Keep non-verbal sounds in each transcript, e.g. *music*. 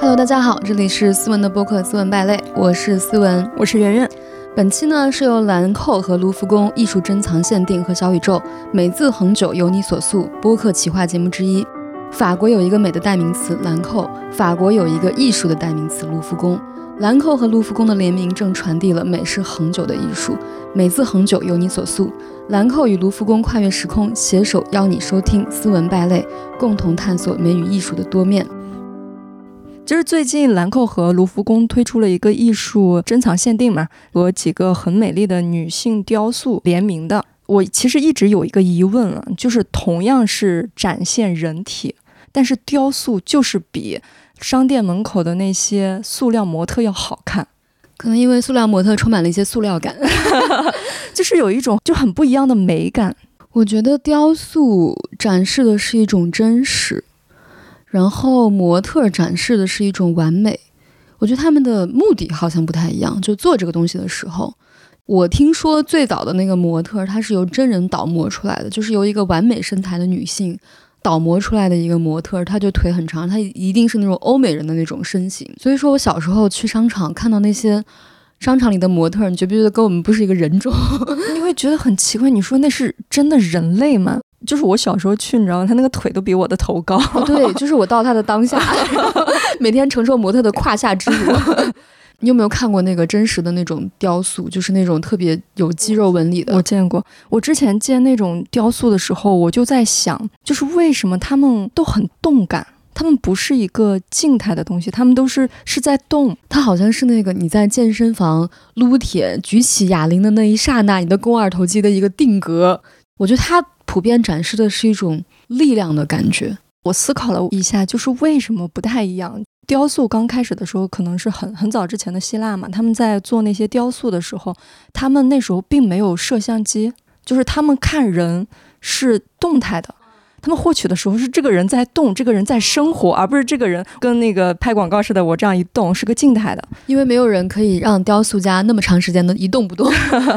Hello，大家好，这里是思文的播客《斯文败类》，我是思文，我是圆圆。本期呢是由兰蔻和卢浮宫艺术珍藏限定和小宇宙美字恒久由你所塑播客企划节目之一。法国有一个美的代名词兰蔻，法国有一个艺术的代名词卢浮宫。兰蔻和卢浮宫的联名正传递了美是恒久的艺术，美字恒久由你所塑。兰蔻与卢浮宫跨越时空，携手邀你收听《斯文败类》，共同探索美与艺术的多面。就是最近兰蔻和卢浮宫推出了一个艺术珍藏限定嘛，和几个很美丽的女性雕塑联名的。我其实一直有一个疑问啊，就是同样是展现人体，但是雕塑就是比。商店门口的那些塑料模特要好看，可能因为塑料模特充满了一些塑料感 *laughs* *laughs* 就是有一种就很不一样的美感。我觉得雕塑展示的是一种真实，然后模特展示的是一种完美。我觉得他们的目的好像不太一样。就做这个东西的时候，我听说最早的那个模特，它是由真人倒模出来的，就是由一个完美身材的女性。倒模出来的一个模特，她就腿很长，她一定是那种欧美人的那种身形。所以说我小时候去商场看到那些商场里的模特，你觉不觉得跟我们不是一个人种？你会觉得很奇怪。你说那是真的人类吗？就是我小时候去，你知道吗？他那个腿都比我的头高。对，*laughs* 就是我到他的当下，*laughs* 每天承受模特的胯下之辱。*laughs* 你有没有看过那个真实的那种雕塑？就是那种特别有肌肉纹理的。我见过。我之前见那种雕塑的时候，我就在想，就是为什么他们都很动感？他们不是一个静态的东西，他们都是是在动。它好像是那个你在健身房撸铁举起哑铃的那一刹那，你的肱二头肌的一个定格。我觉得它普遍展示的是一种力量的感觉。我思考了一下，就是为什么不太一样？雕塑刚开始的时候，可能是很很早之前的希腊嘛，他们在做那些雕塑的时候，他们那时候并没有摄像机，就是他们看人是动态的。他们获取的时候是这个人在动，这个人在生活，而不是这个人跟那个拍广告似的，我这样一动是个静态的。因为没有人可以让雕塑家那么长时间的一动不动，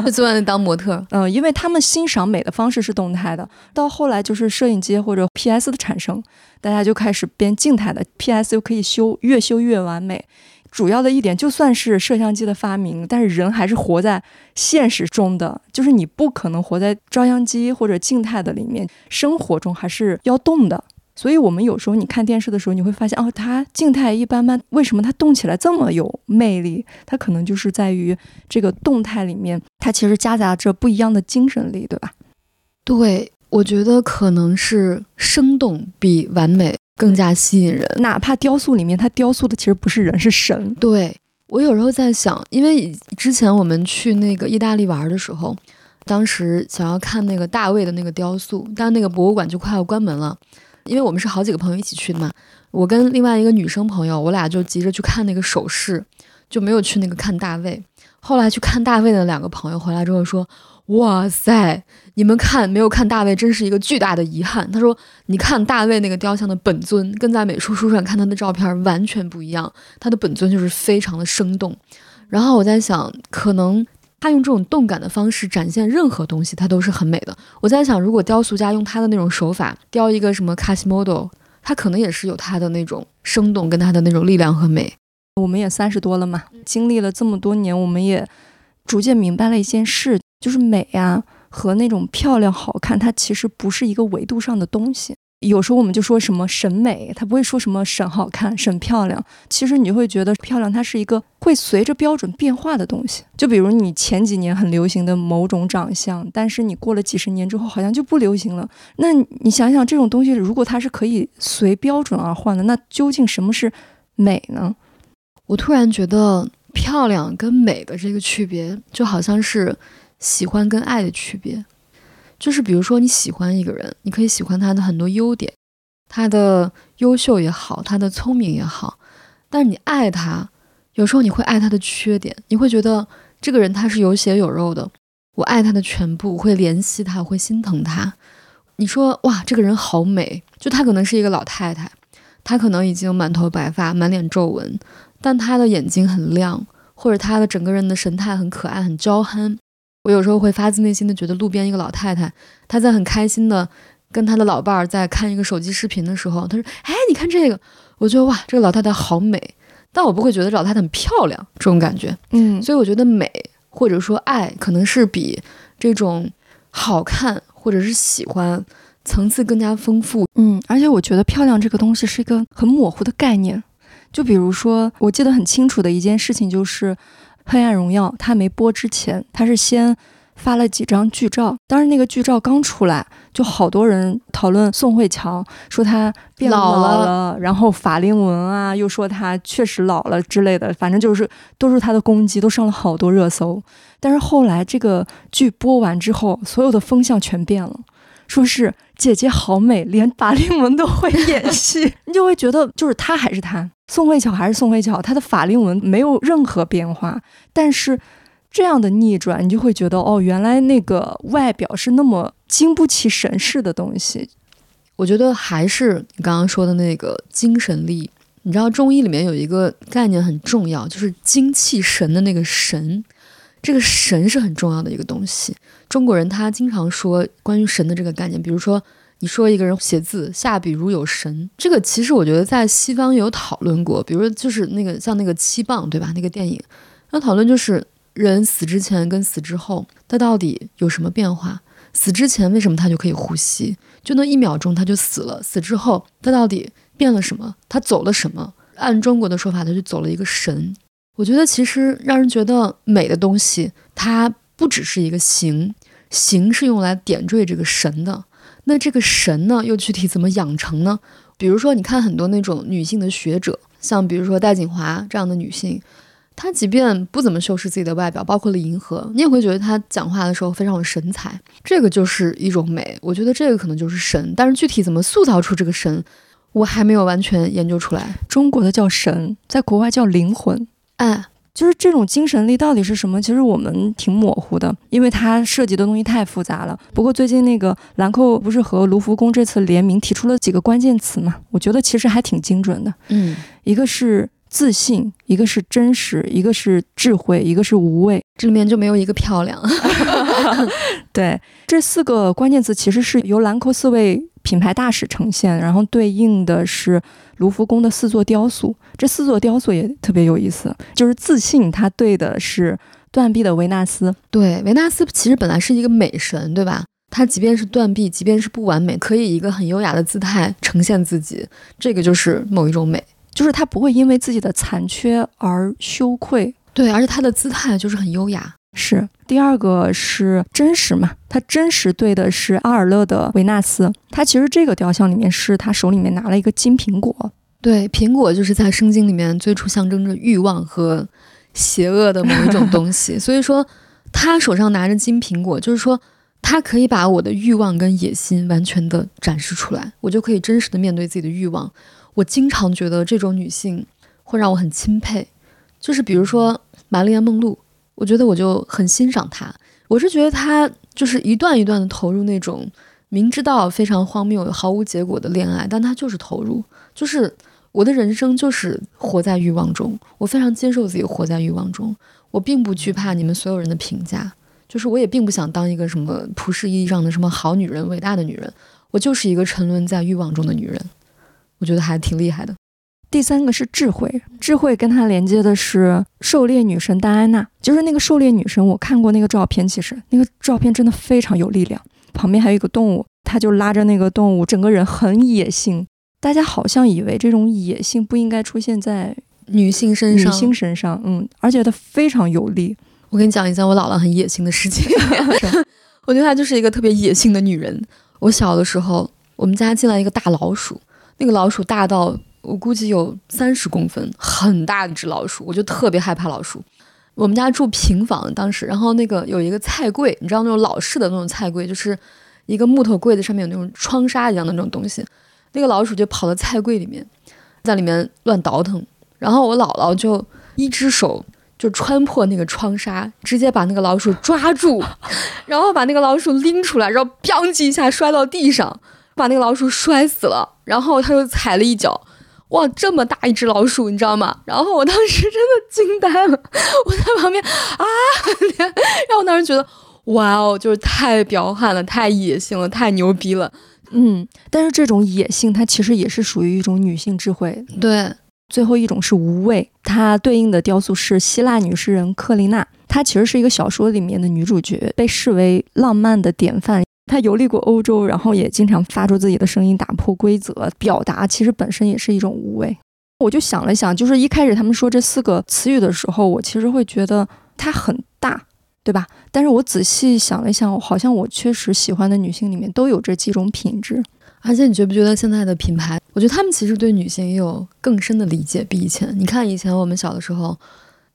就坐在那当模特。嗯，因为他们欣赏美的方式是动态的。到后来就是摄影机或者 PS 的产生，大家就开始变静态的，PS 又可以修，越修越完美。主要的一点，就算是摄像机的发明，但是人还是活在现实中的，就是你不可能活在照相机或者静态的里面，生活中还是要动的。所以，我们有时候你看电视的时候，你会发现，哦，它静态一般般，为什么它动起来这么有魅力？它可能就是在于这个动态里面，它其实夹杂着不一样的精神力，对吧？对，我觉得可能是生动比完美。更加吸引人，哪怕雕塑里面它雕塑的其实不是人，是神。对我有时候在想，因为之前我们去那个意大利玩的时候，当时想要看那个大卫的那个雕塑，但那个博物馆就快要关门了，因为我们是好几个朋友一起去的嘛，我跟另外一个女生朋友，我俩就急着去看那个首饰，就没有去那个看大卫。后来去看大卫的两个朋友回来之后说。哇塞！你们看没有看大卫，真是一个巨大的遗憾。他说：“你看大卫那个雕像的本尊，跟在美术书上看他的照片完全不一样。他的本尊就是非常的生动。然后我在想，可能他用这种动感的方式展现任何东西，他都是很美的。我在想，如果雕塑家用他的那种手法雕一个什么卡西莫多，他可能也是有他的那种生动跟他的那种力量和美。我们也三十多了嘛，经历了这么多年，我们也逐渐明白了一件事。”就是美呀，和那种漂亮、好看，它其实不是一个维度上的东西。有时候我们就说什么审美，他不会说什么审好看、审漂亮。其实你会觉得漂亮，它是一个会随着标准变化的东西。就比如你前几年很流行的某种长相，但是你过了几十年之后，好像就不流行了。那你想想，这种东西如果它是可以随标准而换的，那究竟什么是美呢？我突然觉得漂亮跟美的这个区别，就好像是。喜欢跟爱的区别，就是比如说你喜欢一个人，你可以喜欢他的很多优点，他的优秀也好，他的聪明也好，但是你爱他，有时候你会爱他的缺点，你会觉得这个人他是有血有肉的，我爱他的全部，会怜惜他，会心疼他。你说哇，这个人好美，就他可能是一个老太太，他可能已经满头白发，满脸皱纹，但他的眼睛很亮，或者他的整个人的神态很可爱，很娇憨。我有时候会发自内心的觉得，路边一个老太太，她在很开心的跟她的老伴儿在看一个手机视频的时候，她说：“哎，你看这个。”我觉得哇，这个老太太好美，但我不会觉得老太太很漂亮这种感觉。嗯，所以我觉得美或者说爱，可能是比这种好看或者是喜欢层次更加丰富。嗯，而且我觉得漂亮这个东西是一个很模糊的概念。就比如说，我记得很清楚的一件事情就是《黑暗荣耀》，它没播之前，它是先。发了几张剧照，当时那个剧照刚出来，就好多人讨论宋慧乔，说她变老了，然后法令纹啊，又说她确实老了之类的，反正就是都是她的攻击，都上了好多热搜。但是后来这个剧播完之后，所有的风向全变了，说是姐姐好美，连法令纹都会 *laughs* 演戏，*laughs* 你就会觉得就是她还是她，宋慧乔还是宋慧乔，她的法令纹没有任何变化，但是。这样的逆转，你就会觉得哦，原来那个外表是那么经不起审视的东西。我觉得还是你刚刚说的那个精神力。你知道中医里面有一个概念很重要，就是精气神的那个神。这个神是很重要的一个东西。中国人他经常说关于神的这个概念，比如说你说一个人写字下笔如有神，这个其实我觉得在西方有讨论过。比如就是那个像那个七磅对吧？那个电影，那讨论就是。人死之前跟死之后，他到底有什么变化？死之前为什么他就可以呼吸？就那一秒钟他就死了。死之后他到底变了什么？他走了什么？按中国的说法，他就走了一个神。我觉得其实让人觉得美的东西，它不只是一个形，形是用来点缀这个神的。那这个神呢，又具体怎么养成呢？比如说，你看很多那种女性的学者，像比如说戴锦华这样的女性。她即便不怎么修饰自己的外表，包括了银河，你也会觉得她讲话的时候非常有神采，这个就是一种美。我觉得这个可能就是神，但是具体怎么塑造出这个神，我还没有完全研究出来。中国的叫神，在国外叫灵魂。哎，就是这种精神力到底是什么？其实我们挺模糊的，因为它涉及的东西太复杂了。不过最近那个兰蔻不是和卢浮宫这次联名提出了几个关键词嘛？我觉得其实还挺精准的。嗯，一个是。自信，一个是真实，一个是智慧，一个是无畏，这里面就没有一个漂亮。*laughs* 对，这四个关键词其实是由兰蔻四位品牌大使呈现，然后对应的是卢浮宫的四座雕塑。这四座雕塑也特别有意思，就是自信，它对的是断臂的维纳斯。对，维纳斯其实本来是一个美神，对吧？她即便是断臂，即便是不完美，可以一个很优雅的姿态呈现自己，这个就是某一种美。就是她不会因为自己的残缺而羞愧，对，而且她的姿态就是很优雅。是第二个是真实嘛？他真实对的是阿尔勒的维纳斯，他其实这个雕像里面是他手里面拿了一个金苹果，对，苹果就是在圣经里面最初象征着欲望和邪恶的某一种东西，*laughs* 所以说他手上拿着金苹果，就是说他可以把我的欲望跟野心完全的展示出来，我就可以真实的面对自己的欲望。我经常觉得这种女性会让我很钦佩，就是比如说玛丽莲梦露，我觉得我就很欣赏她。我是觉得她就是一段一段的投入那种明知道非常荒谬、毫无结果的恋爱，但她就是投入。就是我的人生就是活在欲望中，我非常接受自己活在欲望中，我并不惧怕你们所有人的评价，就是我也并不想当一个什么普世意义上的什么好女人、伟大的女人，我就是一个沉沦在欲望中的女人。我觉得还挺厉害的。第三个是智慧，智慧跟它连接的是狩猎女神戴安娜，就是那个狩猎女神。我看过那个照片，其实那个照片真的非常有力量。旁边还有一个动物，它就拉着那个动物，整个人很野性。大家好像以为这种野性不应该出现在女性身上，女性身上，嗯，而且它非常有力。我跟你讲一件我姥姥很野性的事情。*laughs* 我觉得她就是一个特别野性的女人。我小的时候，我们家进来一个大老鼠。那个老鼠大到我估计有三十公分，很大一只老鼠，我就特别害怕老鼠。我们家住平房，当时，然后那个有一个菜柜，你知道那种老式的那种菜柜，就是一个木头柜子，上面有那种窗纱一样的那种东西。那个老鼠就跑到菜柜里面，在里面乱倒腾。然后我姥姥就一只手就穿破那个窗纱，直接把那个老鼠抓住，*laughs* 然后把那个老鼠拎出来，然后“砰”叽一下摔到地上。把那个老鼠摔死了，然后他又踩了一脚，哇，这么大一只老鼠，你知道吗？然后我当时真的惊呆了，*laughs* 我在旁边啊，*laughs* 然后我当时觉得，哇哦，就是太彪悍了，太野性了，太牛逼了。嗯，但是这种野性，它其实也是属于一种女性智慧。对，最后一种是无畏，它对应的雕塑是希腊女诗人克丽娜，她其实是一个小说里面的女主角，被视为浪漫的典范。她游历过欧洲，然后也经常发出自己的声音，打破规则，表达其实本身也是一种无畏。我就想了想，就是一开始他们说这四个词语的时候，我其实会觉得它很大，对吧？但是我仔细想了一想，好像我确实喜欢的女性里面都有这几种品质。而且你觉不觉得现在的品牌，我觉得他们其实对女性也有更深的理解，比以前。你看以前我们小的时候，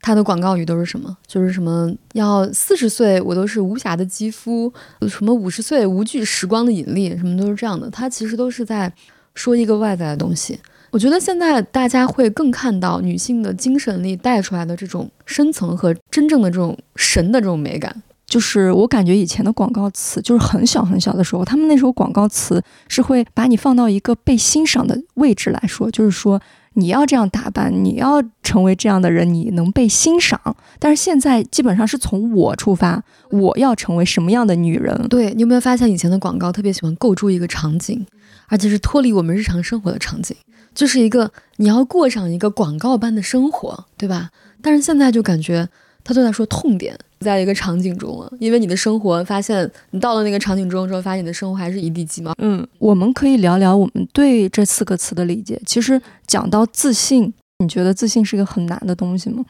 它的广告语都是什么？就是什么要四十岁我都是无瑕的肌肤，什么五十岁无惧时光的引力，什么都是这样的。它其实都是在说一个外在的东西。我觉得现在大家会更看到女性的精神力带出来的这种深层和真正的这种神的这种美感。就是我感觉以前的广告词，就是很小很小的时候，他们那时候广告词是会把你放到一个被欣赏的位置来说，就是说你要这样打扮，你要成为这样的人，你能被欣赏。但是现在基本上是从我出发，我要成为什么样的女人？对你有没有发现，以前的广告特别喜欢构筑一个场景，而且是脱离我们日常生活的场景，就是一个你要过上一个广告般的生活，对吧？但是现在就感觉他都在说痛点。在一个场景中了，因为你的生活发现你到了那个场景中之后，发现你的生活还是一地鸡毛。嗯，我们可以聊聊我们对这四个词的理解。其实讲到自信，你觉得自信是一个很难的东西吗？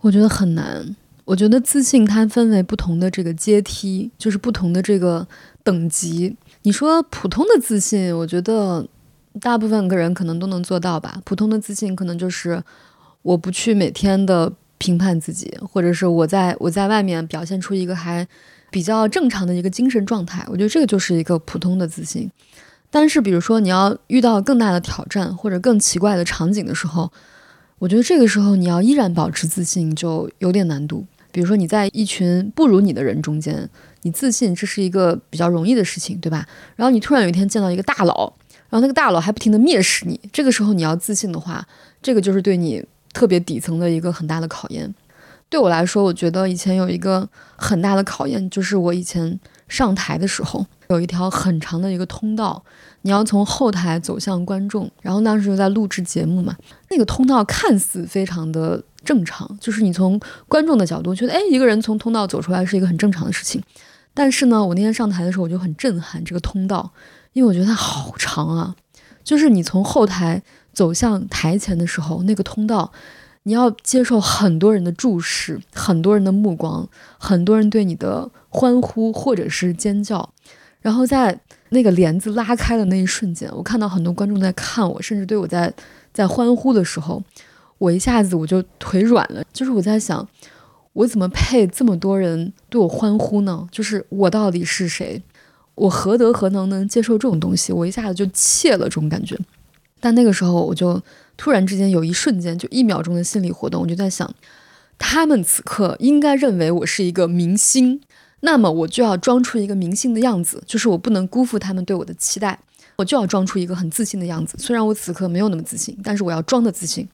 我觉得很难。我觉得自信它分为不同的这个阶梯，就是不同的这个等级。你说普通的自信，我觉得大部分个人可能都能做到吧。普通的自信可能就是我不去每天的。评判自己，或者是我在我在外面表现出一个还比较正常的一个精神状态，我觉得这个就是一个普通的自信。但是，比如说你要遇到更大的挑战或者更奇怪的场景的时候，我觉得这个时候你要依然保持自信就有点难度。比如说你在一群不如你的人中间，你自信这是一个比较容易的事情，对吧？然后你突然有一天见到一个大佬，然后那个大佬还不停的蔑视你，这个时候你要自信的话，这个就是对你。特别底层的一个很大的考验，对我来说，我觉得以前有一个很大的考验，就是我以前上台的时候，有一条很长的一个通道，你要从后台走向观众，然后当时就在录制节目嘛，那个通道看似非常的正常，就是你从观众的角度觉得，哎，一个人从通道走出来是一个很正常的事情，但是呢，我那天上台的时候，我就很震撼这个通道，因为我觉得它好长啊，就是你从后台。走向台前的时候，那个通道，你要接受很多人的注视，很多人的目光，很多人对你的欢呼或者是尖叫。然后在那个帘子拉开的那一瞬间，我看到很多观众在看我，甚至对我在在欢呼的时候，我一下子我就腿软了。就是我在想，我怎么配这么多人对我欢呼呢？就是我到底是谁？我何德何能能接受这种东西？我一下子就怯了，这种感觉。但那个时候，我就突然之间有一瞬间，就一秒钟的心理活动，我就在想，他们此刻应该认为我是一个明星，那么我就要装出一个明星的样子，就是我不能辜负他们对我的期待，我就要装出一个很自信的样子。虽然我此刻没有那么自信，但是我要装的自信。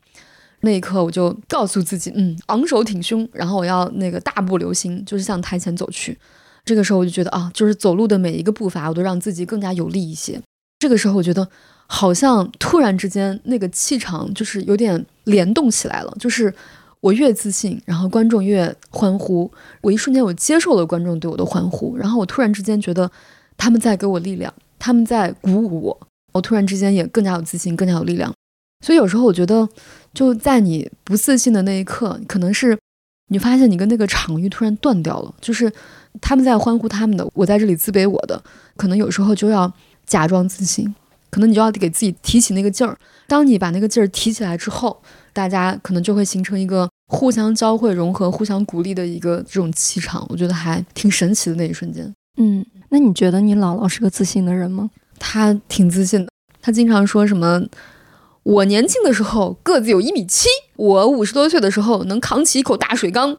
那一刻，我就告诉自己，嗯，昂首挺胸，然后我要那个大步流星，就是向台前走去。这个时候，我就觉得啊，就是走路的每一个步伐，我都让自己更加有力一些。这个时候，我觉得。好像突然之间，那个气场就是有点联动起来了。就是我越自信，然后观众越欢呼。我一瞬间，我接受了观众对我的欢呼，然后我突然之间觉得他们在给我力量，他们在鼓舞我。我突然之间也更加有自信，更加有力量。所以有时候我觉得，就在你不自信的那一刻，可能是你发现你跟那个场域突然断掉了，就是他们在欢呼他们的，我在这里自卑我的。可能有时候就要假装自信。可能你就要给自己提起那个劲儿。当你把那个劲儿提起来之后，大家可能就会形成一个互相交汇、融合、互相鼓励的一个这种气场。我觉得还挺神奇的那一瞬间。嗯，那你觉得你姥姥是个自信的人吗？她挺自信的。她经常说什么：“我年轻的时候个子有一米七，我五十多岁的时候能扛起一口大水缸。”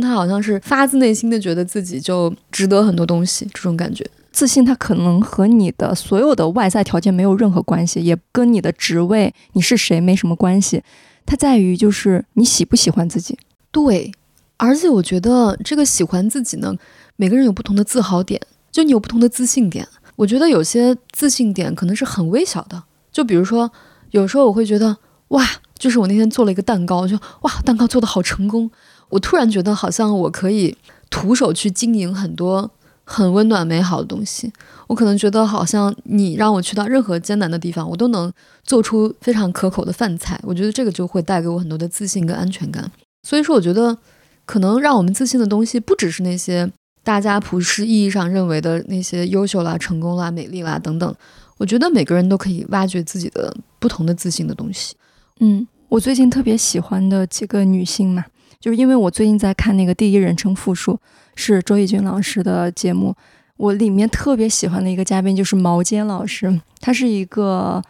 她好像是发自内心的觉得自己就值得很多东西，这种感觉。自信，它可能和你的所有的外在条件没有任何关系，也跟你的职位、你是谁没什么关系。它在于就是你喜不喜欢自己。对，而且我觉得这个喜欢自己呢，每个人有不同的自豪点，就你有不同的自信点。我觉得有些自信点可能是很微小的，就比如说，有时候我会觉得，哇，就是我那天做了一个蛋糕，就哇，蛋糕做的好成功，我突然觉得好像我可以徒手去经营很多很温暖美好的东西。我可能觉得好像你让我去到任何艰难的地方，我都能做出非常可口的饭菜。我觉得这个就会带给我很多的自信跟安全感。所以说，我觉得可能让我们自信的东西，不只是那些。大家普世意义上认为的那些优秀啦、成功啦、美丽啦等等，我觉得每个人都可以挖掘自己的不同的自信的东西。嗯，我最近特别喜欢的几个女性嘛，就是因为我最近在看那个第一人称复述，是周轶君老师的节目。我里面特别喜欢的一个嘉宾就是毛尖老师，他是一个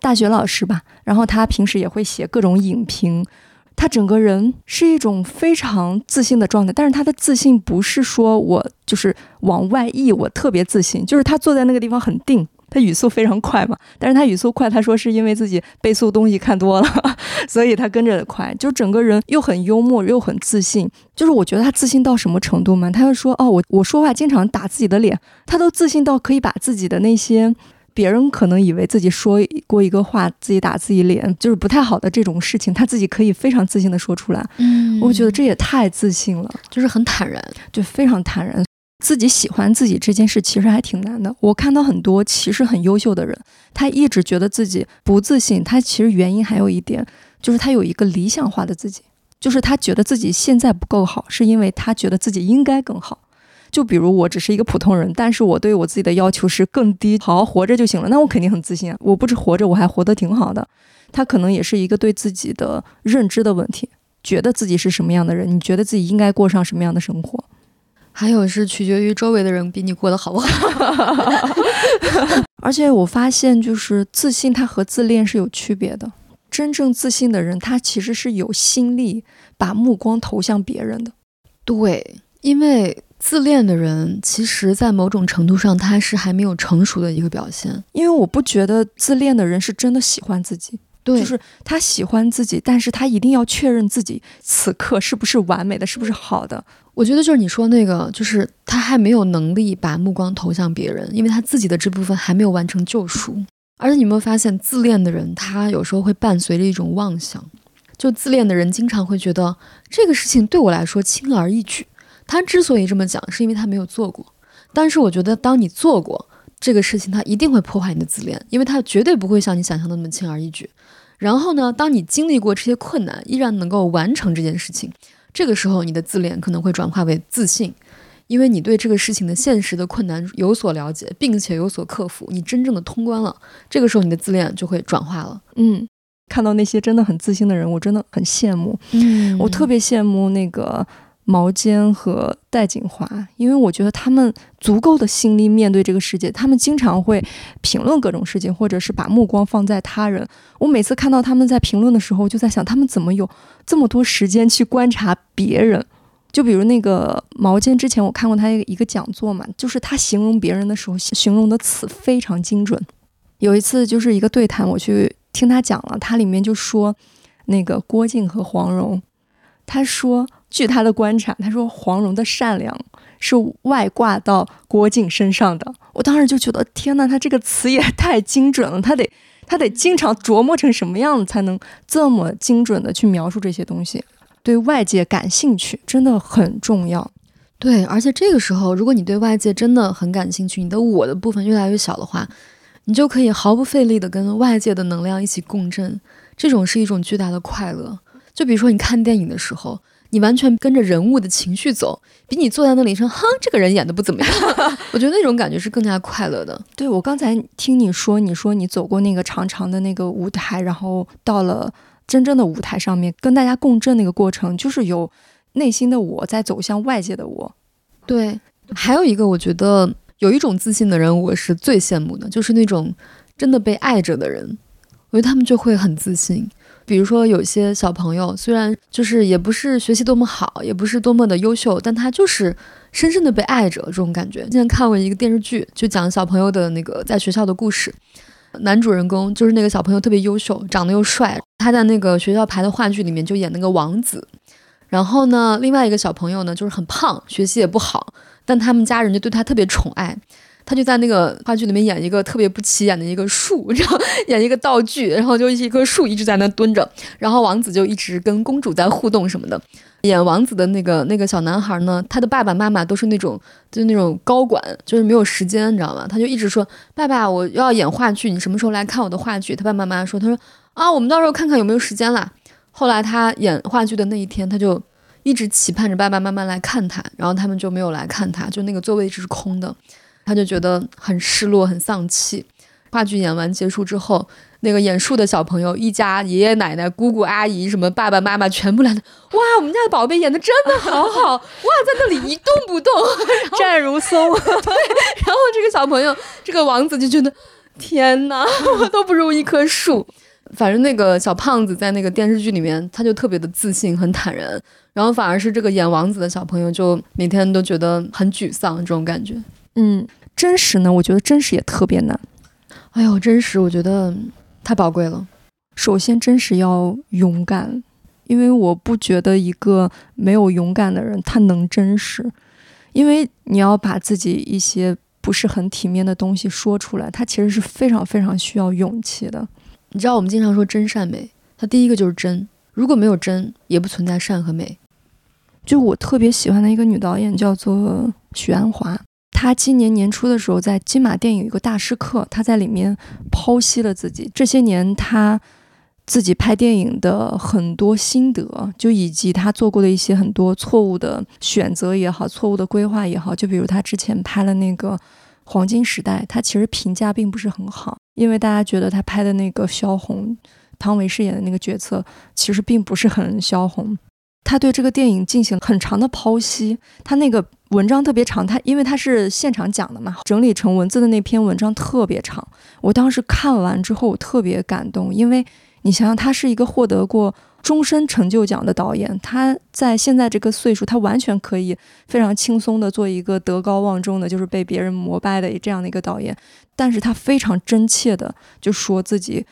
大学老师吧，然后他平时也会写各种影评。他整个人是一种非常自信的状态，但是他的自信不是说我就是往外溢，我特别自信，就是他坐在那个地方很定，他语速非常快嘛。但是他语速快，他说是因为自己背诵东西看多了，*laughs* 所以他跟着快，就整个人又很幽默又很自信。就是我觉得他自信到什么程度嘛？他就说哦，我我说话经常打自己的脸，他都自信到可以把自己的那些。别人可能以为自己说过一个话，自己打自己脸，就是不太好的这种事情，他自己可以非常自信的说出来。嗯，我觉得这也太自信了，就是很坦然，就非常坦然。自己喜欢自己这件事其实还挺难的。我看到很多其实很优秀的人，他一直觉得自己不自信，他其实原因还有一点，就是他有一个理想化的自己，就是他觉得自己现在不够好，是因为他觉得自己应该更好。就比如我只是一个普通人，但是我对我自己的要求是更低，好好活着就行了。那我肯定很自信啊！我不止活着，我还活得挺好的。他可能也是一个对自己的认知的问题，觉得自己是什么样的人，你觉得自己应该过上什么样的生活，还有是取决于周围的人比你过得好不好。*laughs* 而且我发现，就是自信，它和自恋是有区别的。真正自信的人，他其实是有心力把目光投向别人的。对，因为。自恋的人，其实，在某种程度上，他是还没有成熟的一个表现。因为我不觉得自恋的人是真的喜欢自己，对，就是他喜欢自己，但是他一定要确认自己此刻是不是完美的，是不是好的。我觉得就是你说那个，就是他还没有能力把目光投向别人，因为他自己的这部分还没有完成救赎。而且你有没有发现，自恋的人他有时候会伴随着一种妄想，就自恋的人经常会觉得这个事情对我来说轻而易举。他之所以这么讲，是因为他没有做过。但是我觉得，当你做过这个事情，他一定会破坏你的自恋，因为他绝对不会像你想象的那么轻而易举。然后呢，当你经历过这些困难，依然能够完成这件事情，这个时候你的自恋可能会转化为自信，因为你对这个事情的现实的困难有所了解，并且有所克服，你真正的通关了。这个时候你的自恋就会转化了。嗯，看到那些真的很自信的人，我真的很羡慕。嗯，我特别羡慕那个。毛尖和戴锦华，因为我觉得他们足够的心力面对这个世界，他们经常会评论各种事情，或者是把目光放在他人。我每次看到他们在评论的时候，就在想，他们怎么有这么多时间去观察别人？就比如那个毛尖，之前我看过他一个讲座嘛，就是他形容别人的时候，形容的词非常精准。有一次就是一个对谈，我去听他讲了，他里面就说那个郭靖和黄蓉，他说。据他的观察，他说黄蓉的善良是外挂到郭靖身上的。我当时就觉得，天呐，他这个词也太精准了。他得他得经常琢磨成什么样子，才能这么精准的去描述这些东西。对外界感兴趣真的很重要。对，而且这个时候，如果你对外界真的很感兴趣，你的我的部分越来越小的话，你就可以毫不费力的跟外界的能量一起共振。这种是一种巨大的快乐。就比如说你看电影的时候。你完全跟着人物的情绪走，比你坐在那里说“哼，这个人演的不怎么样”，*laughs* 我觉得那种感觉是更加快乐的。对我刚才听你说，你说你走过那个长长的那个舞台，然后到了真正的舞台上面跟大家共振那个过程，就是有内心的我在走向外界的我。对，还有一个我觉得有一种自信的人，我是最羡慕的，就是那种真的被爱着的人，我觉得他们就会很自信。比如说，有些小朋友虽然就是也不是学习多么好，也不是多么的优秀，但他就是深深的被爱着，这种感觉。之前看过一个电视剧，就讲小朋友的那个在学校的故事。男主人公就是那个小朋友特别优秀，长得又帅，他在那个学校排的话剧里面就演那个王子。然后呢，另外一个小朋友呢就是很胖，学习也不好，但他们家人就对他特别宠爱。他就在那个话剧里面演一个特别不起眼的一个树，*laughs* 然后演一个道具，然后就一棵树一直在那蹲着，然后王子就一直跟公主在互动什么的。演王子的那个那个小男孩呢，他的爸爸妈妈都是那种就是那种高管，就是没有时间，你知道吗？他就一直说：“爸爸，我要演话剧，你什么时候来看我的话剧？”他爸爸妈妈说：“他说啊，我们到时候看看有没有时间啦。”后来他演话剧的那一天，他就一直期盼着爸爸妈妈来看他，然后他们就没有来看他，就那个座位一直是空的，他就觉得很失落、很丧气。话剧演完结束之后。那个演树的小朋友，一家爷爷奶奶、姑姑阿姨，什么爸爸妈妈，全部来的。哇，我们家的宝贝演的真的好好！哇，在那里一动不动，站 *laughs* 如松。*laughs* 对，然后这个小朋友，这个王子就觉得，天哪，*laughs* 我都不如一棵树。反正那个小胖子在那个电视剧里面，他就特别的自信，很坦然。然后反而是这个演王子的小朋友，就每天都觉得很沮丧，这种感觉。嗯，真实呢？我觉得真实也特别难。哎呦，真实，我觉得。太宝贵了。首先，真实要勇敢，因为我不觉得一个没有勇敢的人他能真实，因为你要把自己一些不是很体面的东西说出来，他其实是非常非常需要勇气的。你知道，我们经常说真善美，它第一个就是真，如果没有真，也不存在善和美。就我特别喜欢的一个女导演叫做许鞍华。他今年年初的时候，在金马电影有一个大师课，他在里面剖析了自己这些年他自己拍电影的很多心得，就以及他做过的一些很多错误的选择也好，错误的规划也好。就比如他之前拍了那个《黄金时代》，他其实评价并不是很好，因为大家觉得他拍的那个萧红，汤唯饰演的那个角色其实并不是很萧红。他对这个电影进行了很长的剖析，他那个。文章特别长，他因为他是现场讲的嘛，整理成文字的那篇文章特别长。我当时看完之后我特别感动，因为你想想，他是一个获得过终身成就奖的导演，他在现在这个岁数，他完全可以非常轻松的做一个德高望重的，就是被别人膜拜的这样的一个导演。但是他非常真切的就说自己。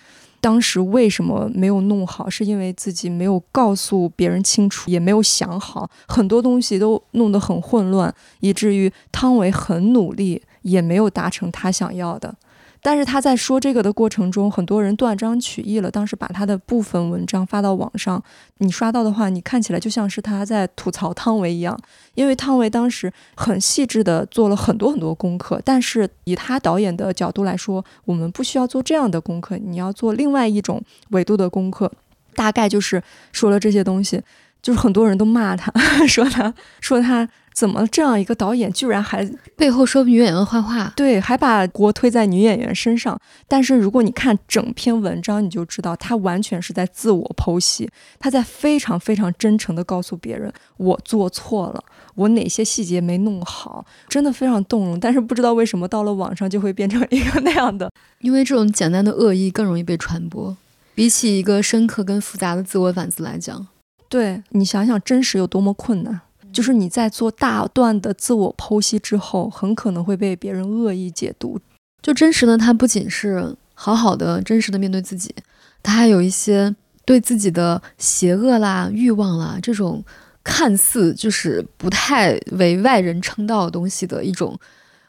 当时为什么没有弄好？是因为自己没有告诉别人清楚，也没有想好，很多东西都弄得很混乱，以至于汤唯很努力，也没有达成他想要的。但是他在说这个的过程中，很多人断章取义了。当时把他的部分文章发到网上，你刷到的话，你看起来就像是他在吐槽汤唯一样。因为汤唯当时很细致的做了很多很多功课，但是以他导演的角度来说，我们不需要做这样的功课，你要做另外一种维度的功课。大概就是说了这些东西，就是很多人都骂他，说 *laughs* 他说他。怎么这样一个导演居然还背后说女演员坏话？对，还把锅推在女演员身上。但是如果你看整篇文章，你就知道他完全是在自我剖析，他在非常非常真诚地告诉别人我做错了，我哪些细节没弄好，真的非常动容。但是不知道为什么到了网上就会变成一个那样的，因为这种简单的恶意更容易被传播，比起一个深刻跟复杂的自我反思来讲，对你想想真实有多么困难。就是你在做大段的自我剖析之后，很可能会被别人恶意解读。就真实呢，它不仅是好好的、真实的面对自己，它还有一些对自己的邪恶啦、欲望啦这种看似就是不太为外人称道的东西的一种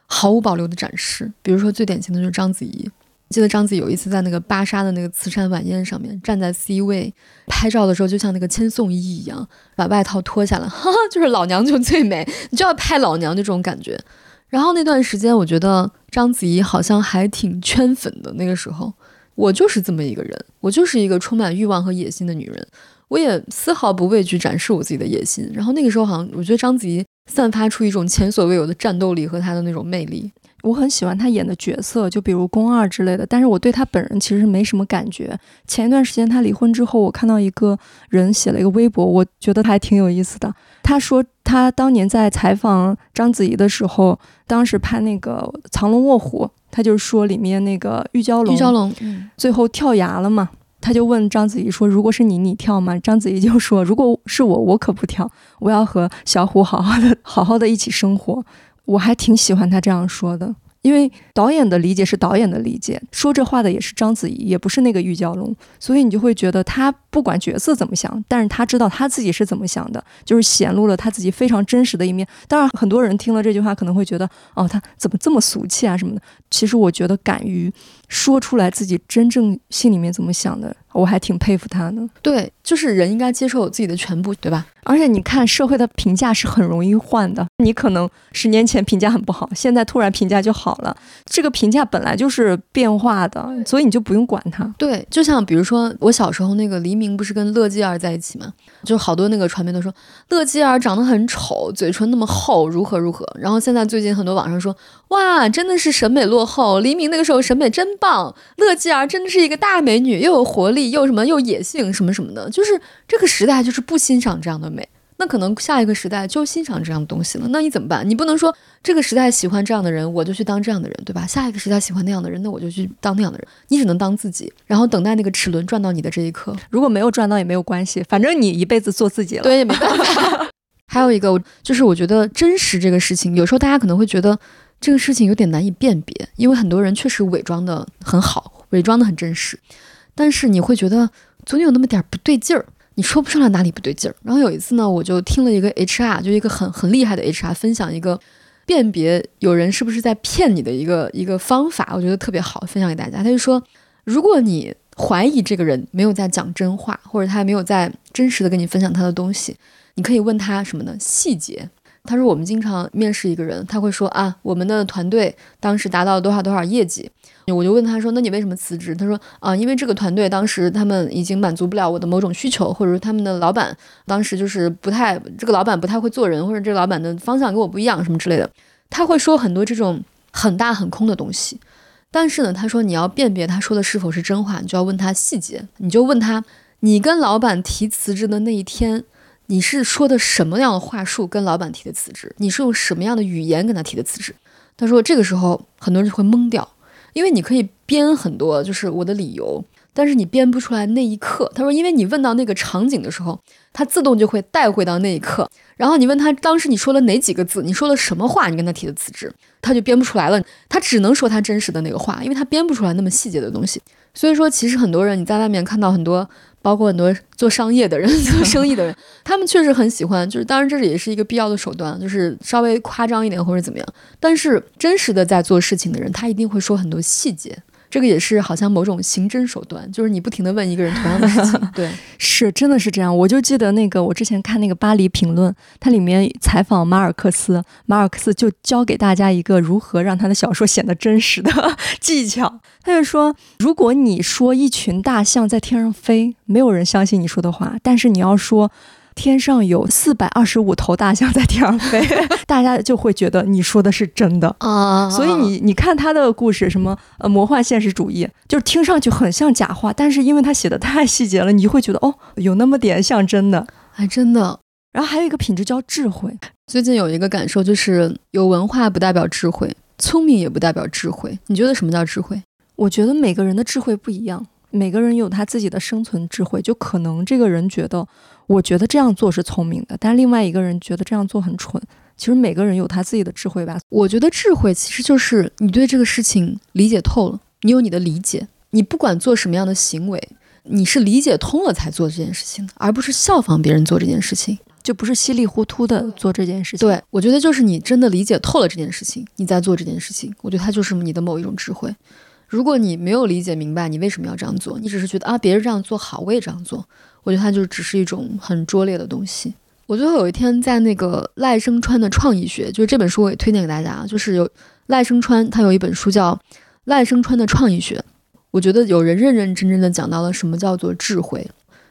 毫无保留的展示。比如说，最典型的就是章子怡。记得章子有一次在那个芭莎的那个慈善晚宴上面站在 C 位拍照的时候，就像那个千颂伊一样，把外套脱下来，*laughs* 哈哈，就是老娘就最美，你就要拍老娘的这种感觉。然后那段时间，我觉得章子怡好像还挺圈粉的。那个时候，我就是这么一个人，我就是一个充满欲望和野心的女人，我也丝毫不畏惧展示我自己的野心。然后那个时候，好像我觉得章子怡散发出一种前所未有的战斗力和她的那种魅力。我很喜欢他演的角色，就比如宫二之类的，但是我对他本人其实没什么感觉。前一段时间他离婚之后，我看到一个人写了一个微博，我觉得还挺有意思的。他说他当年在采访章子怡的时候，当时拍那个《藏龙卧虎》，他就说里面那个玉娇龙，玉娇龙最后跳崖了嘛，他就问章子怡说：“如果是你，你跳吗？”章子怡就说：“如果是我，我可不跳，我要和小虎好好的、好好的一起生活。”我还挺喜欢他这样说的，因为导演的理解是导演的理解，说这话的也是章子怡，也不是那个玉娇龙，所以你就会觉得他不管角色怎么想，但是他知道他自己是怎么想的，就是显露了他自己非常真实的一面。当然，很多人听了这句话可能会觉得，哦，他怎么这么俗气啊什么的。其实我觉得敢于说出来自己真正心里面怎么想的。我还挺佩服他的，对，就是人应该接受自己的全部，对吧？而且你看，社会的评价是很容易换的。你可能十年前评价很不好，现在突然评价就好了。这个评价本来就是变化的，所以你就不用管它。对，就像比如说我小时候那个黎明不是跟乐基儿在一起吗？就好多那个传媒都说乐基儿长得很丑，嘴唇那么厚，如何如何。然后现在最近很多网上说，哇，真的是审美落后，黎明那个时候审美真棒，乐基儿真的是一个大美女，又有活力。又什么又野性什么什么的，就是这个时代就是不欣赏这样的美，那可能下一个时代就欣赏这样的东西了。那你怎么办？你不能说这个时代喜欢这样的人，我就去当这样的人，对吧？下一个时代喜欢那样的人，那我就去当那样的人。你只能当自己，然后等待那个齿轮转到你的这一刻。如果没有转到也没有关系，反正你一辈子做自己了。对，也没办法。*laughs* 还有一个就是我觉得真实这个事情，有时候大家可能会觉得这个事情有点难以辨别，因为很多人确实伪装的很好，伪装的很真实。但是你会觉得总有那么点不对劲儿，你说不上来哪里不对劲儿。然后有一次呢，我就听了一个 HR，就一个很很厉害的 HR 分享一个辨别有人是不是在骗你的一个一个方法，我觉得特别好，分享给大家。他就说，如果你怀疑这个人没有在讲真话，或者他没有在真实的跟你分享他的东西，你可以问他什么呢？细节。他说我们经常面试一个人，他会说啊，我们的团队当时达到了多少多少业绩。我就问他说：“那你为什么辞职？”他说：“啊，因为这个团队当时他们已经满足不了我的某种需求，或者说他们的老板当时就是不太，这个老板不太会做人，或者这个老板的方向跟我不一样，什么之类的。”他会说很多这种很大很空的东西。但是呢，他说你要辨别他说的是否是真话，你就要问他细节。你就问他：你跟老板提辞职的那一天，你是说的什么样的话术跟老板提的辞职？你是用什么样的语言跟他提的辞职？他说这个时候很多人就会懵掉。因为你可以编很多，就是我的理由，但是你编不出来那一刻。他说，因为你问到那个场景的时候，他自动就会带回到那一刻。然后你问他当时你说了哪几个字，你说了什么话，你跟他提的辞职，他就编不出来了。他只能说他真实的那个话，因为他编不出来那么细节的东西。所以说，其实很多人你在外面看到很多。包括很多做商业的人、*laughs* 做生意的人，*laughs* 他们确实很喜欢，就是当然这是也是一个必要的手段，就是稍微夸张一点或者怎么样。但是真实的在做事情的人，他一定会说很多细节。这个也是好像某种刑侦手段，就是你不停的问一个人同样的事情。*laughs* 对，是真的是这样。我就记得那个我之前看那个《巴黎评论》，它里面采访马尔克斯，马尔克斯就教给大家一个如何让他的小说显得真实的 *laughs* 技巧。他就说，如果你说一群大象在天上飞，没有人相信你说的话，但是你要说。天上有四百二十五头大象在天上飞，*laughs* 大家就会觉得你说的是真的啊。所以你你看他的故事，什么呃魔幻现实主义，就是听上去很像假话，但是因为他写的太细节了，你会觉得哦，有那么点像真的，还真的。然后还有一个品质叫智慧。最近有一个感受就是，有文化不代表智慧，聪明也不代表智慧。你觉得什么叫智慧？我觉得每个人的智慧不一样，每个人有他自己的生存智慧，就可能这个人觉得。我觉得这样做是聪明的，但另外一个人觉得这样做很蠢。其实每个人有他自己的智慧吧。我觉得智慧其实就是你对这个事情理解透了，你有你的理解，你不管做什么样的行为，你是理解通了才做这件事情的，而不是效仿别人做这件事情，就不是稀里糊涂的做这件事情。对，我觉得就是你真的理解透了这件事情，你在做这件事情，我觉得它就是你的某一种智慧。如果你没有理解明白你为什么要这样做，你只是觉得啊别人这样做好，我也这样做。我觉得它就只是一种很拙劣的东西。我最后有一天在那个赖声川的创意学，就是这本书我也推荐给大家，就是有赖声川他有一本书叫《赖声川的创意学》，我觉得有人认认真真的讲到了什么叫做智慧，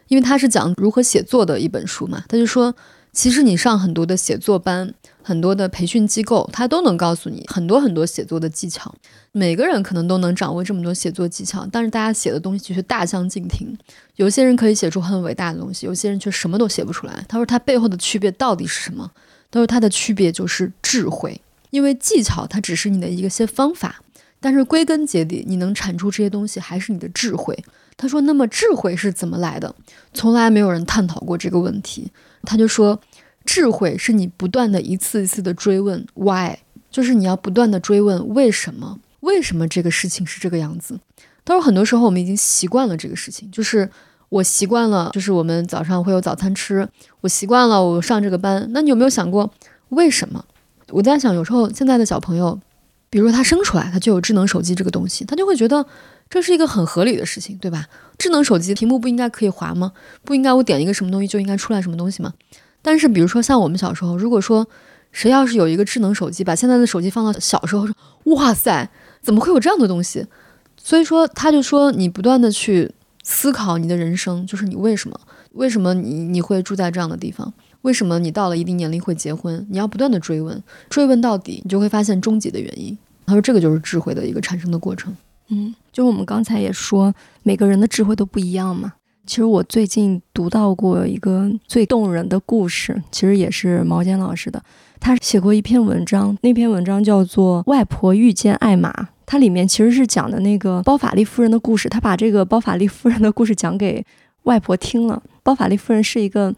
因为他是讲如何写作的一本书嘛，他就说。其实你上很多的写作班，很多的培训机构，他都能告诉你很多很多写作的技巧。每个人可能都能掌握这么多写作技巧，但是大家写的东西却大相径庭。有些人可以写出很伟大的东西，有些人却什么都写不出来。他说他背后的区别到底是什么？他说他的区别就是智慧，因为技巧它只是你的一个些方法，但是归根结底，你能产出这些东西还是你的智慧。他说，那么智慧是怎么来的？从来没有人探讨过这个问题。他就说，智慧是你不断的一次一次的追问 why，就是你要不断的追问为什么，为什么这个事情是这个样子。但是很多时候我们已经习惯了这个事情，就是我习惯了，就是我们早上会有早餐吃，我习惯了我上这个班。那你有没有想过为什么？我在想，有时候现在的小朋友，比如说他生出来他就有智能手机这个东西，他就会觉得这是一个很合理的事情，对吧？智能手机屏幕不应该可以滑吗？不应该我点一个什么东西就应该出来什么东西吗？但是比如说像我们小时候，如果说谁要是有一个智能手机，把现在的手机放到小时候，说哇塞，怎么会有这样的东西？所以说他就说你不断的去思考你的人生，就是你为什么？为什么你你会住在这样的地方？为什么你到了一定年龄会结婚？你要不断的追问，追问到底，你就会发现终极的原因。他说这个就是智慧的一个产生的过程。嗯，就我们刚才也说，每个人的智慧都不一样嘛。其实我最近读到过一个最动人的故事，其实也是毛尖老师的。他写过一篇文章，那篇文章叫做《外婆遇见艾玛》，它里面其实是讲的那个包法利夫人的故事。他把这个包法利夫人的故事讲给外婆听了。包法利夫人是一个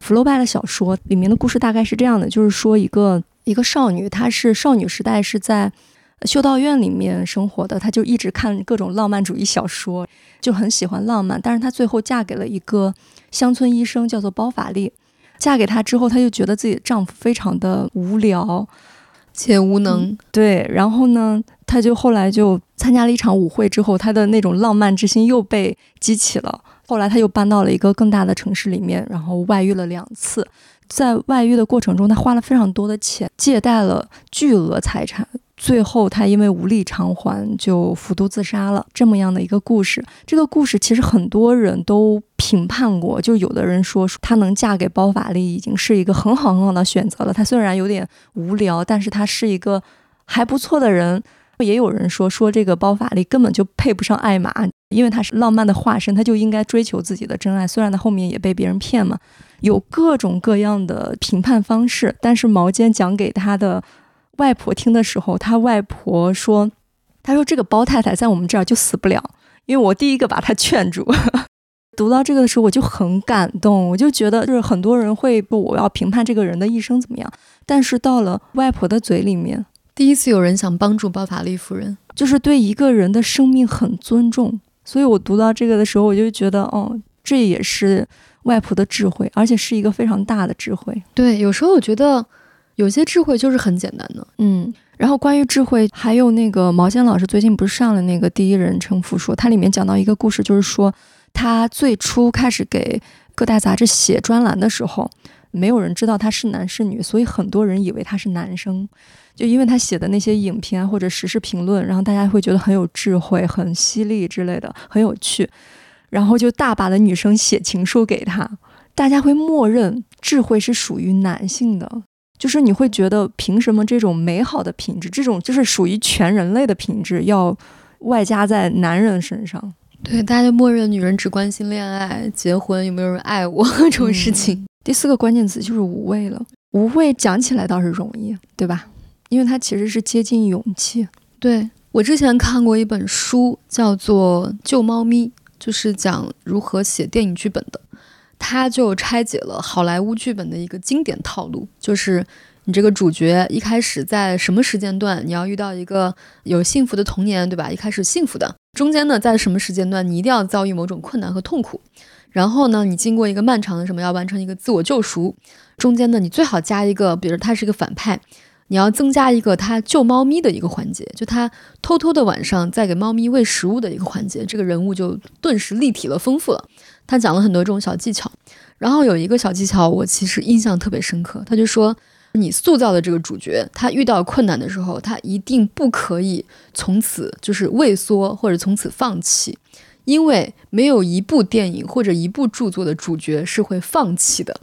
福楼拜的小说，里面的故事大概是这样的：就是说一个一个少女，她是少女时代是在。修道院里面生活的，她就一直看各种浪漫主义小说，就很喜欢浪漫。但是她最后嫁给了一个乡村医生，叫做包法利。嫁给他之后，她就觉得自己的丈夫非常的无聊且无能。对，然后呢，她就后来就参加了一场舞会之后，她的那种浪漫之心又被激起了。后来她又搬到了一个更大的城市里面，然后外遇了两次。在外遇的过程中，她花了非常多的钱，借贷了巨额财产。最后，他因为无力偿还，就服毒自杀了。这么样的一个故事，这个故事其实很多人都评判过。就有的人说，她能嫁给包法利已经是一个很好很好的选择了。她虽然有点无聊，但是她是一个还不错的人。也有人说，说这个包法利根本就配不上艾玛，因为他是浪漫的化身，他就应该追求自己的真爱。虽然他后面也被别人骗嘛，有各种各样的评判方式。但是毛尖讲给他的。外婆听的时候，她外婆说：“她说这个包太太在我们这儿就死不了，因为我第一个把她劝住。*laughs* ”读到这个的时候，我就很感动，我就觉得就是很多人会不我要评判这个人的一生怎么样，但是到了外婆的嘴里面，第一次有人想帮助包法利夫人，就是对一个人的生命很尊重。所以我读到这个的时候，我就觉得，哦，这也是外婆的智慧，而且是一个非常大的智慧。对，有时候我觉得。有些智慧就是很简单的，嗯。然后关于智慧，还有那个毛尖老师最近不是上了那个第一人称复述，它里面讲到一个故事，就是说他最初开始给各大杂志写专栏的时候，没有人知道他是男是女，所以很多人以为他是男生，就因为他写的那些影片或者时事评论，然后大家会觉得很有智慧、很犀利之类的，很有趣，然后就大把的女生写情书给他，大家会默认智慧是属于男性的。就是你会觉得，凭什么这种美好的品质，这种就是属于全人类的品质，要外加在男人身上？对，大家就默认女人只关心恋爱、结婚，有没有人爱我这种事情。第四个关键词就是无畏了。无畏讲起来倒是容易，对吧？因为它其实是接近勇气。对我之前看过一本书，叫做《救猫咪》，就是讲如何写电影剧本的。他就拆解了好莱坞剧本的一个经典套路，就是你这个主角一开始在什么时间段，你要遇到一个有幸福的童年，对吧？一开始幸福的，中间呢，在什么时间段你一定要遭遇某种困难和痛苦，然后呢，你经过一个漫长的什么，要完成一个自我救赎，中间呢，你最好加一个，比如他是一个反派，你要增加一个他救猫咪的一个环节，就他偷偷的晚上在给猫咪喂食物的一个环节，这个人物就顿时立体了，丰富了。他讲了很多这种小技巧，然后有一个小技巧我其实印象特别深刻。他就说，你塑造的这个主角，他遇到困难的时候，他一定不可以从此就是畏缩或者从此放弃，因为没有一部电影或者一部著作的主角是会放弃的。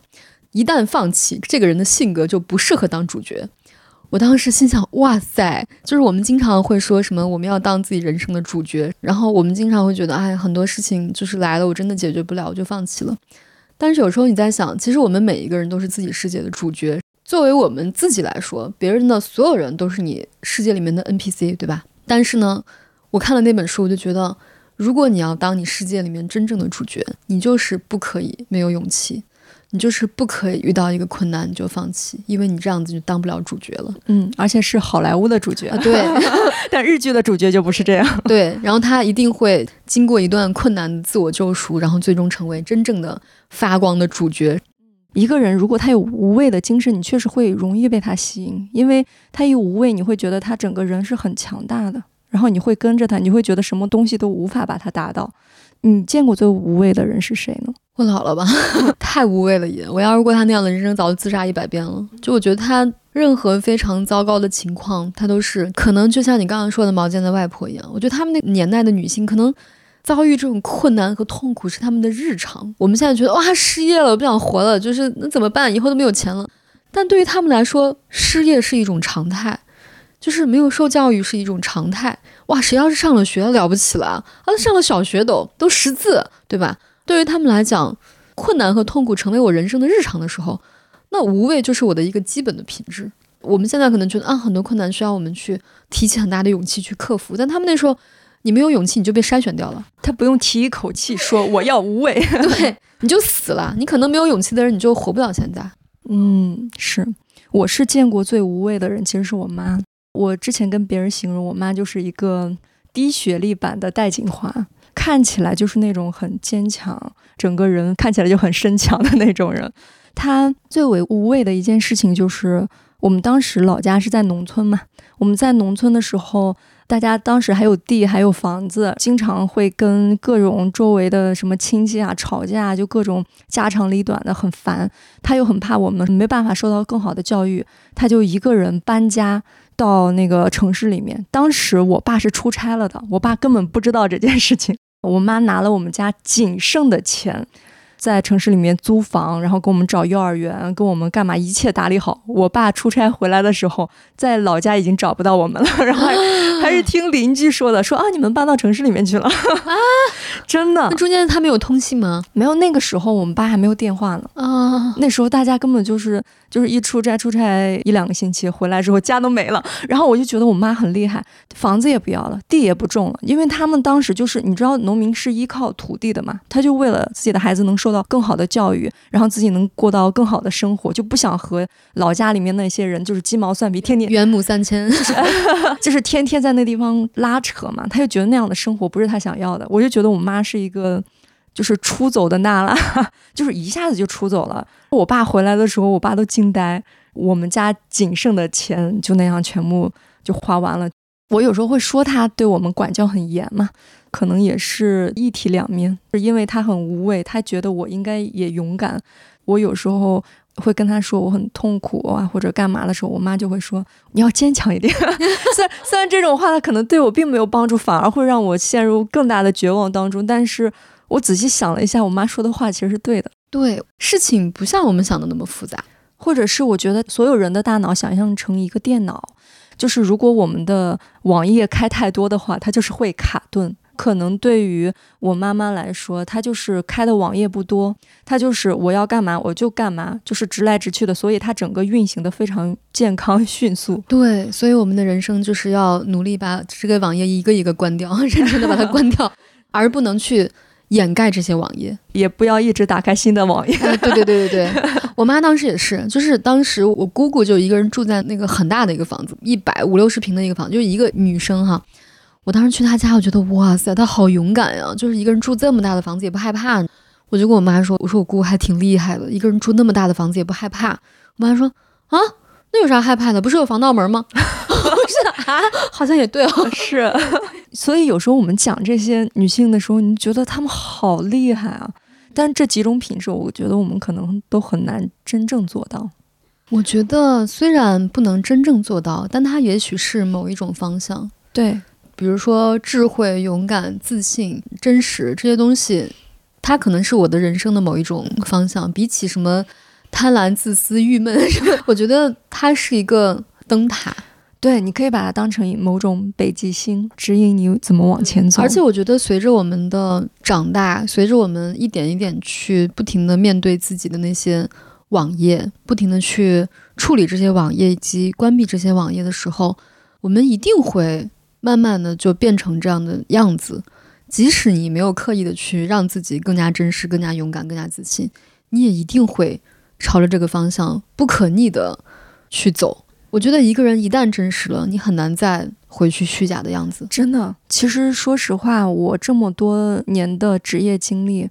一旦放弃，这个人的性格就不适合当主角。我当时心想，哇塞，就是我们经常会说什么我们要当自己人生的主角，然后我们经常会觉得，哎，很多事情就是来了，我真的解决不了，我就放弃了。但是有时候你在想，其实我们每一个人都是自己世界的主角。作为我们自己来说，别人的所有人都是你世界里面的 NPC，对吧？但是呢，我看了那本书，我就觉得，如果你要当你世界里面真正的主角，你就是不可以没有勇气。你就是不可以遇到一个困难你就放弃，因为你这样子就当不了主角了。嗯，而且是好莱坞的主角，啊，对 *laughs* 但日剧的主角就不是这样。对，然后他一定会经过一段困难的自我救赎，然后最终成为真正的发光的主角。一个人如果他有无畏的精神，你确实会容易被他吸引，因为他一无畏，你会觉得他整个人是很强大的，然后你会跟着他，你会觉得什么东西都无法把他打倒。你见过最无畏的人是谁呢？我老了吧，*laughs* 太无畏了也。我要是过他那样的人生，早就自杀一百遍了。就我觉得他任何非常糟糕的情况，他都是可能就像你刚刚说的毛尖的外婆一样。我觉得他们那个年代的女性可能。遭遇这种困难和痛苦是他们的日常。我们现在觉得哇，失业了，不想活了，就是那怎么办？以后都没有钱了。但对于他们来说，失业是一种常态，就是没有受教育是一种常态。哇，谁要是上了学了不起了啊？上了小学都都识字，对吧？对于他们来讲，困难和痛苦成为我人生的日常的时候，那无畏就是我的一个基本的品质。我们现在可能觉得啊，很多困难需要我们去提起很大的勇气去克服，但他们那时候。你没有勇气，你就被筛选掉了。他不用提一口气说 *laughs* 我要无畏，对，你就死了。你可能没有勇气的人，你就活不了现在。嗯，是，我是见过最无畏的人，其实是我妈。我之前跟别人形容我妈就是一个低学历版的戴锦华，看起来就是那种很坚强，整个人看起来就很身强的那种人。她最为无畏的一件事情就是，我们当时老家是在农村嘛，我们在农村的时候。大家当时还有地，还有房子，经常会跟各种周围的什么亲戚啊吵架，就各种家长里短的，很烦。他又很怕我们没办法受到更好的教育，他就一个人搬家到那个城市里面。当时我爸是出差了的，我爸根本不知道这件事情。我妈拿了我们家仅剩的钱。在城市里面租房，然后给我们找幼儿园，给我们干嘛，一切打理好。我爸出差回来的时候，在老家已经找不到我们了，*laughs* 然后还是听邻居说的，说啊，你们搬到城市里面去了 *laughs* 啊，真的。那中间他们有通信吗？没有，那个时候我们爸还没有电话呢啊，那时候大家根本就是就是一出差出差一两个星期，回来之后家都没了。然后我就觉得我妈很厉害，房子也不要了，地也不种了，因为他们当时就是你知道农民是依靠土地的嘛，他就为了自己的孩子能受到更好的教育，然后自己能过到更好的生活，就不想和老家里面那些人就是鸡毛蒜皮，天天远母三千，*laughs* 就是天天在那地方拉扯嘛。他就觉得那样的生活不是他想要的。我就觉得我妈是一个就是出走的娜拉，*laughs* 就是一下子就出走了。我爸回来的时候，我爸都惊呆，我们家仅剩的钱就那样全部就花完了。我有时候会说他对我们管教很严嘛。可能也是一体两面，因为他很无畏，他觉得我应该也勇敢。我有时候会跟他说我很痛苦啊，或者干嘛的时候，我妈就会说你要坚强一点。*laughs* 虽然虽然这种话可能对我并没有帮助，反而会让我陷入更大的绝望当中。但是我仔细想了一下，我妈说的话其实是对的。对，事情不像我们想的那么复杂，或者是我觉得所有人的大脑想象成一个电脑，就是如果我们的网页开太多的话，它就是会卡顿。可能对于我妈妈来说，她就是开的网页不多，她就是我要干嘛我就干嘛，就是直来直去的，所以她整个运行的非常健康迅速。对，所以我们的人生就是要努力把这个网页一个一个关掉，认真的把它关掉，而不能去掩盖这些网页，也不要一直打开新的网页。对对对对对，*laughs* 我妈当时也是，就是当时我姑姑就一个人住在那个很大的一个房子，一百五六十平的一个房，就是一个女生哈。我当时去她家，我觉得哇塞，她好勇敢呀！就是一个人住这么大的房子也不害怕。我就跟我妈说：“我说我姑还挺厉害的，一个人住那么大的房子也不害怕。”我妈说：“啊，那有啥害怕的？不是有防盗门吗？” *laughs* 我说：“啊，好像也对哦，是。*laughs* 所以有时候我们讲这些女性的时候，你觉得她们好厉害啊？但这几种品质，我觉得我们可能都很难真正做到。我觉得虽然不能真正做到，但它也许是某一种方向。对。比如说智慧、勇敢、自信、真实这些东西，它可能是我的人生的某一种方向。比起什么贪婪、自私、郁闷，*laughs* 我觉得它是一个灯塔。对，你可以把它当成某种北极星，指引你怎么往前走。而且我觉得，随着我们的长大，随着我们一点一点去不停的面对自己的那些网页，不停的去处理这些网页以及关闭这些网页的时候，我们一定会。慢慢的就变成这样的样子，即使你没有刻意的去让自己更加真实、更加勇敢、更加自信，你也一定会朝着这个方向不可逆的去走。我觉得一个人一旦真实了，你很难再回去虚假的样子。真的，其实说实话，我这么多年的职业经历，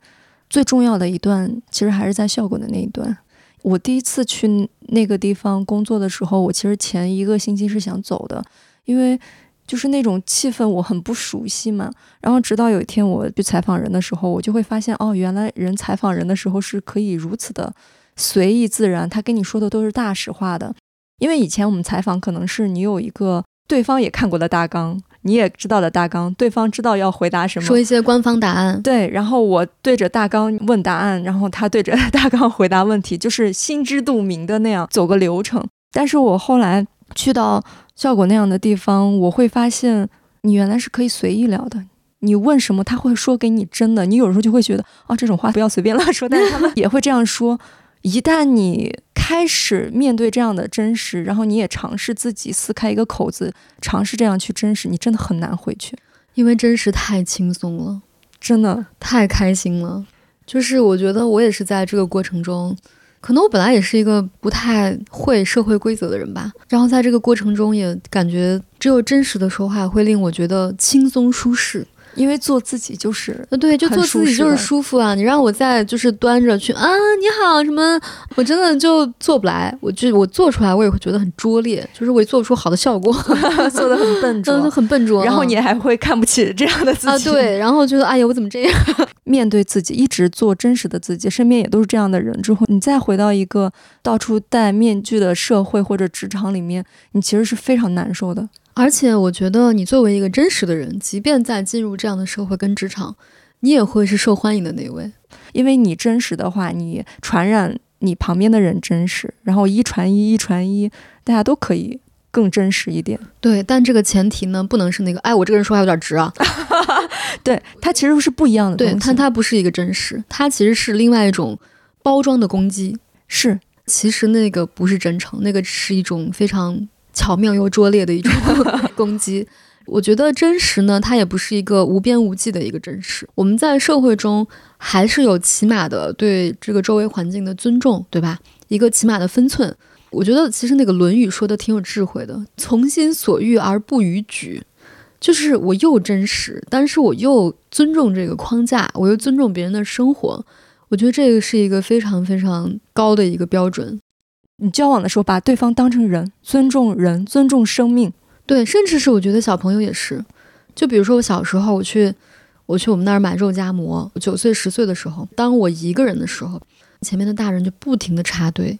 最重要的一段，其实还是在效果的那一段。我第一次去那个地方工作的时候，我其实前一个星期是想走的，因为就是那种气氛我很不熟悉嘛。然后直到有一天我去采访人的时候，我就会发现，哦，原来人采访人的时候是可以如此的随意自然，他跟你说的都是大实话的。因为以前我们采访可能是你有一个对方也看过的大纲，你也知道的大纲，对方知道要回答什么，说一些官方答案。对，然后我对着大纲问答案，然后他对着大纲回答问题，就是心知肚明的那样走个流程。但是我后来去到效果那样的地方，我会发现你原来是可以随意聊的，你问什么他会说给你真的。你有时候就会觉得哦，这种话不要随便乱说，但是他们 *laughs* 也会这样说。一旦你开始面对这样的真实，然后你也尝试自己撕开一个口子，尝试这样去真实，你真的很难回去，因为真实太轻松了，真的太开心了。就是我觉得我也是在这个过程中，可能我本来也是一个不太会社会规则的人吧，然后在这个过程中也感觉只有真实的说话会令我觉得轻松舒适。因为做自己就是，呃，对，就做自己就是舒服啊！你让我再就是端着去啊，你好什么，我真的就做不来。我就我做出来，我也会觉得很拙劣，就是我也做不出好的效果，*laughs* 做的很笨 *laughs* 拙，很笨拙。然后你还会看不起这样的自己啊？对，然后觉得哎呀，我怎么这样？*laughs* 面对自己，一直做真实的自己，身边也都是这样的人之后，你再回到一个到处戴面具的社会或者职场里面，你其实是非常难受的。而且我觉得，你作为一个真实的人，即便在进入这样的社会跟职场，你也会是受欢迎的那位，因为你真实的话，你传染你旁边的人真实，然后一传一，一传一，大家都可以更真实一点。对，但这个前提呢，不能是那个，哎，我这个人说话有点直啊。*laughs* 对，它其实是不一样的。对，它它不是一个真实，它其实是另外一种包装的攻击。是，其实那个不是真诚，那个是一种非常。巧妙又拙劣的一种 *laughs* 攻击，我觉得真实呢，它也不是一个无边无际的一个真实。我们在社会中还是有起码的对这个周围环境的尊重，对吧？一个起码的分寸。我觉得其实那个《论语》说的挺有智慧的，“从心所欲而不逾矩”，就是我又真实，但是我又尊重这个框架，我又尊重别人的生活。我觉得这个是一个非常非常高的一个标准。你交往的时候，把对方当成人，尊重人，尊重生命，对，甚至是我觉得小朋友也是。就比如说我小时候，我去，我去我们那儿买肉夹馍，九岁十岁的时候，当我一个人的时候，前面的大人就不停的插队，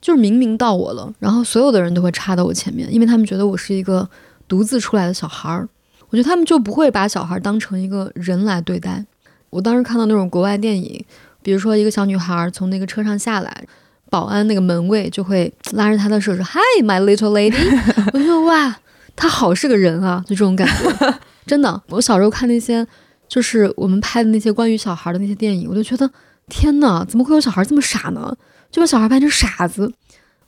就是明明到我了，然后所有的人都会插到我前面，因为他们觉得我是一个独自出来的小孩儿，我觉得他们就不会把小孩当成一个人来对待。我当时看到那种国外电影，比如说一个小女孩从那个车上下来。保安那个门卫就会拉着他的手说：“Hi, my little lady。*laughs* ”我就说：“哇，他好是个人啊！”就这种感觉，真的。我小时候看那些，就是我们拍的那些关于小孩的那些电影，我就觉得天哪，怎么会有小孩这么傻呢？就把小孩拍成傻子。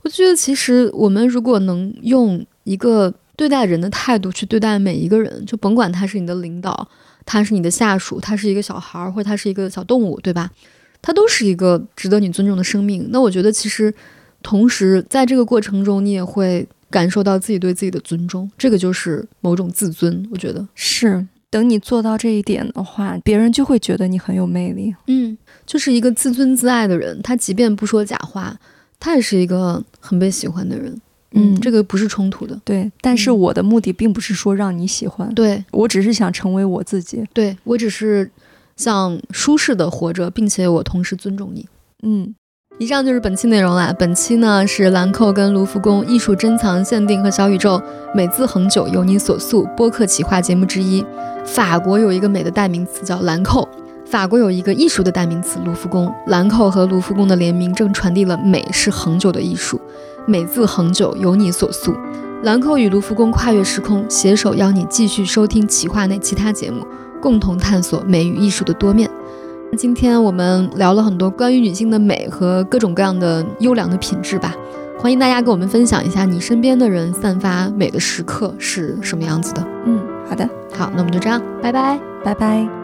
我就觉得，其实我们如果能用一个对待人的态度去对待每一个人，就甭管他是你的领导，他是你的下属，他是一个小孩，或者他是一个小动物，对吧？它都是一个值得你尊重的生命。那我觉得，其实同时在这个过程中，你也会感受到自己对自己的尊重，这个就是某种自尊。我觉得是，等你做到这一点的话，别人就会觉得你很有魅力。嗯，就是一个自尊自爱的人，他即便不说假话，他也是一个很被喜欢的人。嗯，这个不是冲突的。对，但是我的目的并不是说让你喜欢，对我只是想成为我自己。对我只是。像舒适的活着，并且我同时尊重你。嗯，以上就是本期内容啦。本期呢是兰蔻跟卢浮宫艺术珍藏限定和小宇宙美字恒久由你所塑播客企划节目之一。法国有一个美的代名词叫兰蔻，法国有一个艺术的代名词卢浮宫。兰蔻和卢浮宫的联名正传递了美是恒久的艺术，美字恒久由你所塑。兰蔻与卢浮宫跨越时空，携手邀你继续收听企划内其他节目。共同探索美与艺术的多面。今天我们聊了很多关于女性的美和各种各样的优良的品质吧。欢迎大家跟我们分享一下你身边的人散发美的时刻是什么样子的。嗯，好的，好，那我们就这样，拜拜，拜拜。